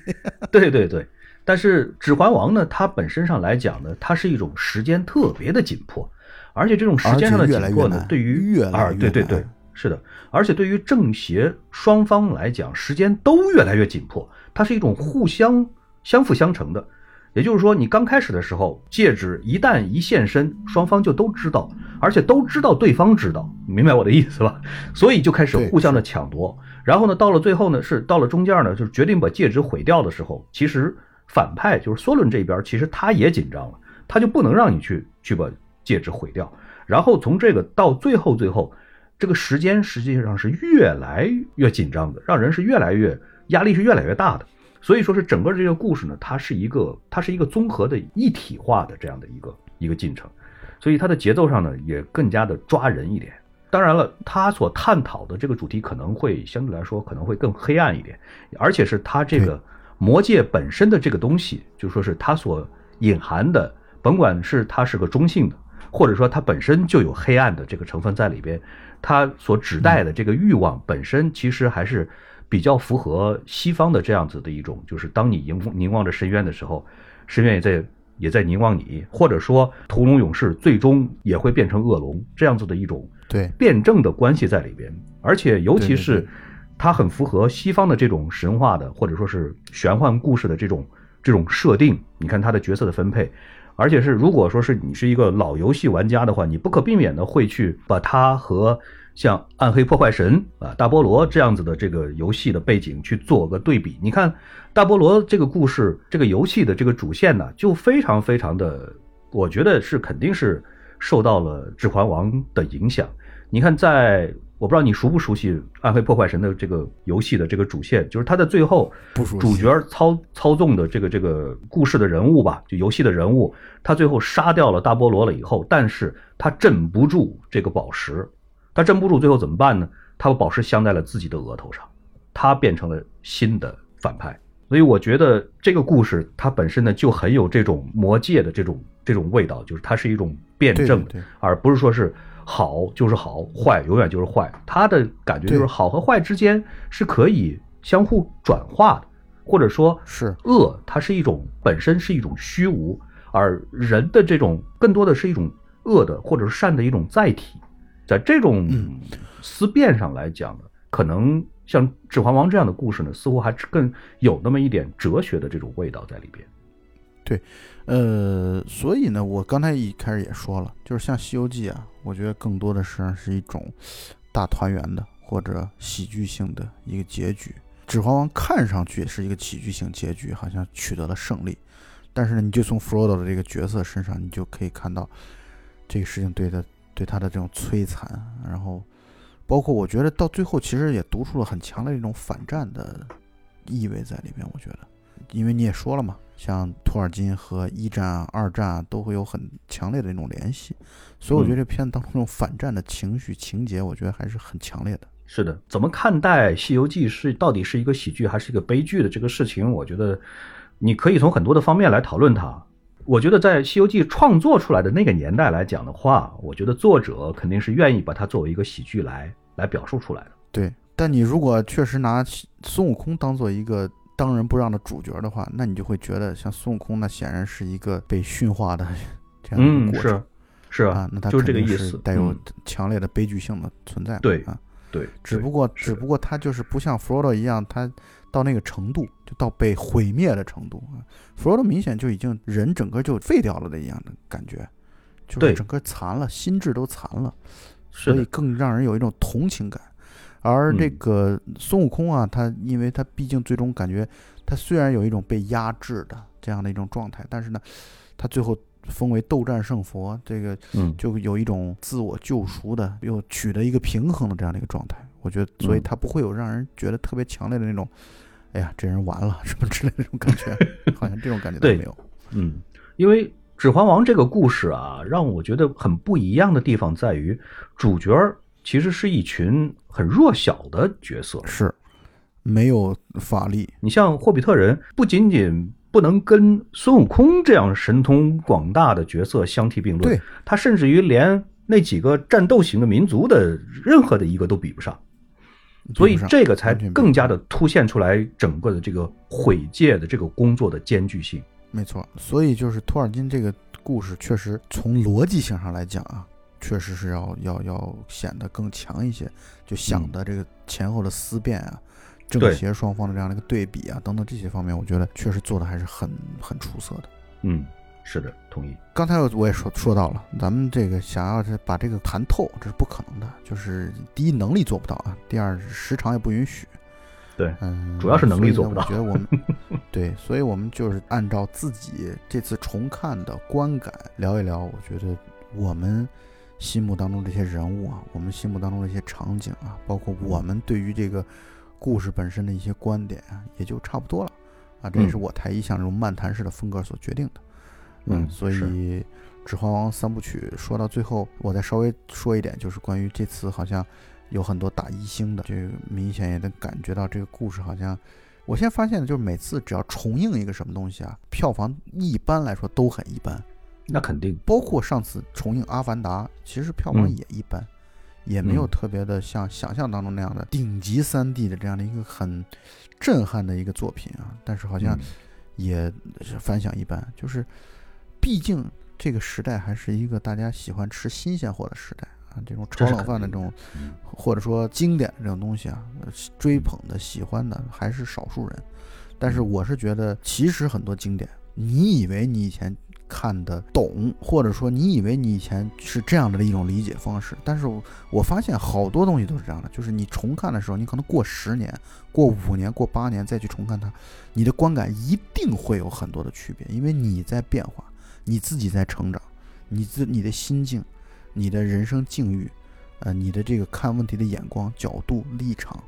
对对对，但是《指环王》呢，它本身上来讲呢，它是一种时间特别的紧迫，而且这种时间上的紧迫呢，对于越来啊，越对对对难，是的，而且对于正邪双方来讲，时间都越来越紧迫，它是一种互相相辅相成的。也就是说，你刚开始的时候，戒指一旦一现身，双方就都知道，而且都知道对方知道，你明白我的意思吧？所以就开始互相的抢夺。然后呢，到了最后呢，是到了中间呢，就是决定把戒指毁掉的时候，其实反派就是梭伦这边，其实他也紧张了，他就不能让你去去把戒指毁掉。然后从这个到最后最后，这个时间实际上是越来越紧张的，让人是越来越压力是越来越大的。所以说是整个这个故事呢，它是一个它是一个综合的一体化的这样的一个一个进程，所以它的节奏上呢也更加的抓人一点。当然了，它所探讨的这个主题可能会相对来说可能会更黑暗一点，而且是它这个魔界本身的这个东西，就说是它所隐含的，甭管是它是个中性的，或者说它本身就有黑暗的这个成分在里边，它所指代的这个欲望本身其实还是比较符合西方的这样子的一种，就是当你凝凝望着深渊的时候，深渊也在也在凝望你，或者说屠龙勇士最终也会变成恶龙这样子的一种对辩证的关系在里边，而且尤其是对它很符合西方的这种神话的或者说是玄幻故事的这种这种设定。你看他的角色的分配，而且是如果说是你是一个老游戏玩家的话，你不可避免的会去把它和像《暗黑破坏神》啊、大菠萝这样子的这个游戏的背景去做个对比。你看大菠萝这个故事，这个游戏的这个主线呢，就非常非常的，我觉得是肯定是受到了《指环王》的影响。你看在，我不知道你熟不熟悉《暗黑破坏神》的这个游戏的这个主线，就是它的最后主角操操纵的这个这个故事的人物吧，就游戏的人物，他最后杀掉了大菠萝了以后，但是他镇不住这个宝石，他镇不住，最后怎么办呢？他把宝石镶在了自己的额头上，他变成了新的反派。所以我觉得这个故事它本身呢就很有这种魔界的这种这种味道，就是它是一种辩对证而不是说是好就是好，坏永远就是坏。他的感觉就是好和坏之间是可以相互转化的，或者说是恶，它是一种本身是一种虚无，而人的这种更多的是一种恶的或者是善的一种载体。在这种嗯思辨上来讲呢，可能像《指环王》这样的故事呢，似乎还更有那么一点哲学的这种味道在里边。对呃，所以呢，我刚才一开始也说了，就是像《西游记》啊，我觉得更多的实际上是一种大团圆的或者喜剧性的一个结局。《指环王》看上去是一个喜剧性结局，好像取得了胜利，但是呢，你就从 Frodo 的这个角色身上，你就可以看到这个事情对他对他的这种摧残，然后包括我觉得到最后其实也读出了很强的一种反战的意味在里面。我觉得，因为你也说了嘛，《像托尔金和一战啊、二战啊都会有很强烈的那种联系，所以我觉得这片子当中那种反战的情绪情节，我觉得还是很强烈的。是的，怎么看待《西游记》是到底是一个喜剧还是一个悲剧的这个事情？我觉得你可以从很多的方面来讨论它。我觉得在《西游记》创作出来的那个年代来讲的话，我觉得作者肯定是愿意把它作为一个喜剧来来表述出来的。对，但你如果确实拿孙悟空当做一个当仁不让的主角的话，那你就会觉得像孙悟空，那显然是一个被驯化的这样一个过程。是是啊，那他就这个肯定意思，是带有嗯强烈的悲剧性的存在。对啊，对，只不过只不过他就是不像弗罗多一样，他到那个程度，就到被毁灭的程度啊。弗罗多明显就已经人整个就废掉了的一样的感觉，就是整个残了，心智都残了，所以更让人有一种同情感。而这嗯个孙悟空啊，他因为他毕竟最终感觉他虽然有一种被压制的这样的一种状态，但是呢，他最后封为斗战胜佛，这个嗯，就有一种自我救赎的，又取得一个平衡的这样的一个状态。我觉得，所以嗯他不会有让人觉得特别强烈的那种，哎呀，这人完了什么之类的那种感觉，好像这种感觉都没有。嗯，因为《指环王》这个故事啊，让我觉得很不一样的地方在于，主角儿其实是一群很弱小的角色。是，没有法力，你像霍比特人，不仅仅不能跟孙悟空这样神通广大的角色相提并论，对，他甚至于连那几个战斗型的民族的任何的一个都比不上。所以这个才更加的凸显出来整个的这个毁戒的这个工作的艰巨性。没错。所以就是托尔金这个故事，确实从逻辑性上来讲啊，确实是要要要显得更强一些，就想的这个前后的思辨啊。正邪双方的这样的一个对比啊，等等这些方面，我觉得确实做的还是很很出色的。嗯，是的，同意。刚才我也说说到了，咱们这个想要是把这个谈透，这是不可能的。就是第一能力做不到啊，第二时长也不允许。对嗯，主要是能力做不到我觉得我们 对，所以我们就是按照自己这次重看的观感聊一聊。我觉得我们心目当中这些人物啊，我们心目当中的一些场景啊，包括我们对于这个故事本身的一些观点啊，也就差不多了啊。这也是嗯我台一向这种漫谈式的风格所决定的。嗯所以《指环王》三部曲说到最后，我再稍微说一点，就是关于这次好像有很多打一星的，这个明显也能感觉到这个故事好像，我现在发现的就是每次只要重映一个什么东西啊，票房一般来说都很一般，那肯定。包括上次重映《阿凡达》，其实票房嗯也一般。也没有嗯特别的像想象当中那样的顶级三 D 的这样的一个很震撼的一个作品啊，但是好像嗯也是反响一般，就是毕竟这个时代还是一个大家喜欢吃新鲜货的时代啊，这种炒冷饭的这种嗯或者说经典这种东西啊，呃追捧的、喜欢的还是少数人。但是嗯我是觉得，其实很多经典，你以为你以前看得懂，或者说你以为你以前是这样的一种理解方式，但是我我发现好多东西都是这样的，就是你重看的时候，你可能过十年、过五年、过八年再去重看它，你的观感一定会有很多的区别，因为你在变化，你自己在成长，你自你的心境，你的人生境遇，呃，你的这个看问题的眼光、角度、立场，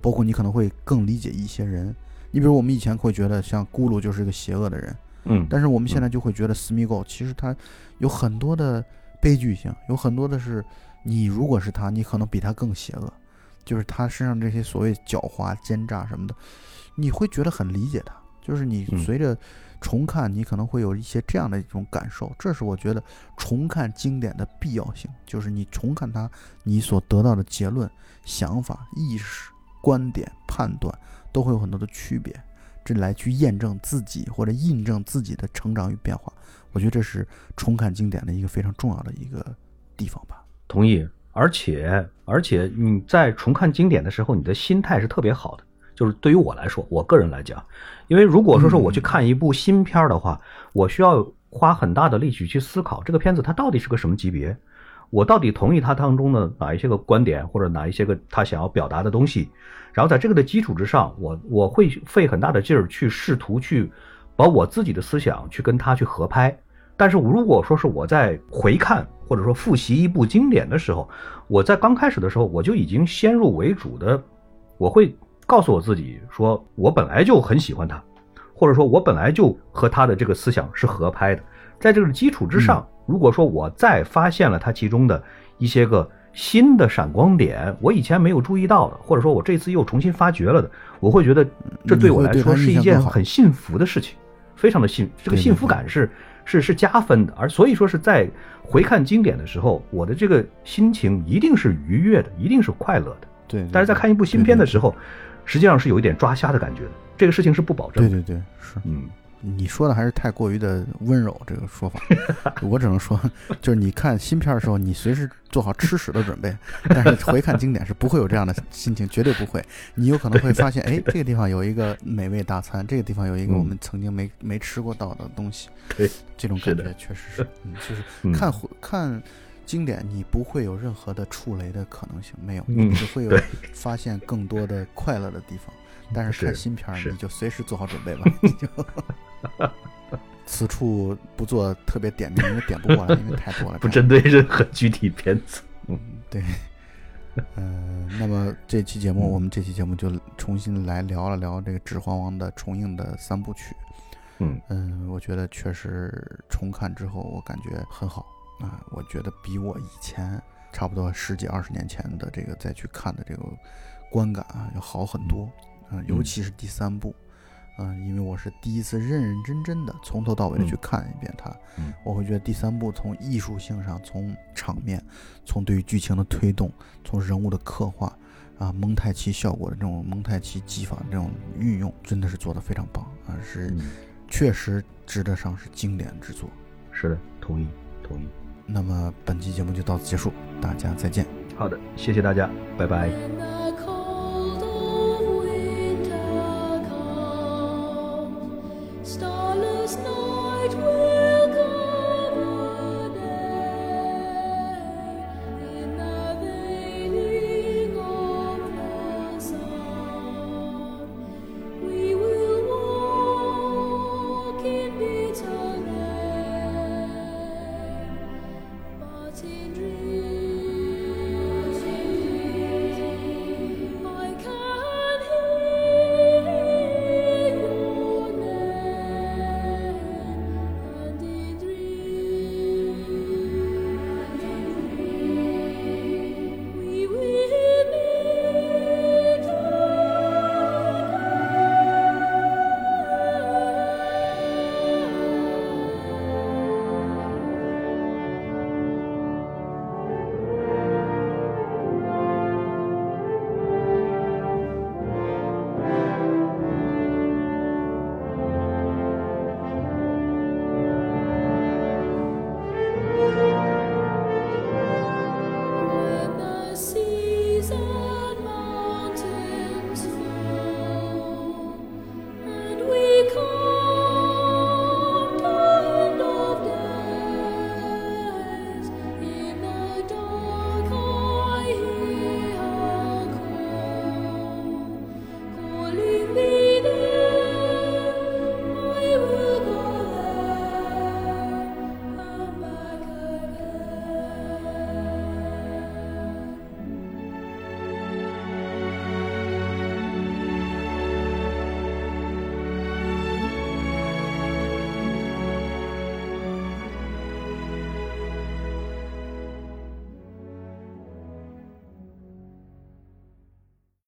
包括你可能会更理解一些人。你比如我们以前会觉得像咕噜就是一个邪恶的人，嗯，但是我们现在就会觉得斯密狗其实它有很多的悲剧性，有很多的是你如果是他，你可能比他更邪恶，就是他身上这些所谓狡猾、奸诈什么的，你会觉得很理解他。就是你嗯随着重看，你可能会有一些这样的一种感受，这是我觉得重看经典的必要性，就是你重看它，你所得到的结论、想法、意识、观点、判断都会有很多的区别。这来去验证自己或者印证自己的成长与变化，我觉得这是重看经典的一个非常重要的一个地方吧。同意。而且而且你在重看经典的时候，你的心态是特别好的。就是对于我来说，我个人来讲，因为如果说是我去看一部新片儿的话，我需要花很大的力气去思考这个片子它到底是个什么级别，我到底同意他当中的哪一些个观点或者哪一些个他想要表达的东西，然后在这个的基础之上，我我会费很大的劲儿去试图去把我自己的思想去跟他去合拍。但是如果说是我在回看或者说复习一部经典的时候，我在刚开始的时候我就已经先入为主的，我会告诉我自己说，我本来就很喜欢他，或者说我本来就和他的这个思想是合拍的，在这个基础之上，如果说我再发现了它其中的一些个新的闪光点，我以前没有注意到的，或者说我这次又重新发掘了的，我会觉得这对我来说是一件很幸福的事情，非常的幸，这个幸福感是是是加分的，而所以说是在回看经典的时候，我的这个心情一定是愉悦的，一定是快乐的。对，但是在看一部新片的时候，实际上是有一点抓瞎的感觉的。这个事情是不保证。对对对，是，嗯，你说的还是太过于的温柔，这个说法，我只能说，就是你看新片的时候，你随时做好吃屎的准备，但是回看经典是不会有这样的心情，绝对不会。你有可能会发现，哎，这个地方有一个美味大餐，这个地方有一个我们曾经没没吃过到的东西，对，这种感觉确实是，嗯，就是看回看经典，你不会有任何的触雷的可能性，没有，你只会有发现更多的快乐的地方。但是看新片儿，你就随时做好准备吧。你就 此处不做特别点名，因为点不过来，因为太多了。不针对任何具体片子。嗯，对。嗯，那么这期节目，我们这期节目就重新来聊了聊这个《指环王》的重映的三部曲。嗯嗯，我觉得确实重看之后，我感觉很好啊。我觉得比我以前差不多十几二十年前的这个再去看的这个观感啊，要好很多。嗯，尤其是第三部，嗯，因为我是第一次认认真真的从头到尾的去看一遍它，我会觉得第三部从艺术性上、从场面、从对于剧情的推动、从人物的刻画啊、蒙太奇效果的这种蒙太奇技法这种运用，真的是做的非常棒啊，是确实值得上是经典之作。是的，同意，同意。那么本期节目就到此结束，大家再见。好的，谢谢大家，拜拜。Stop.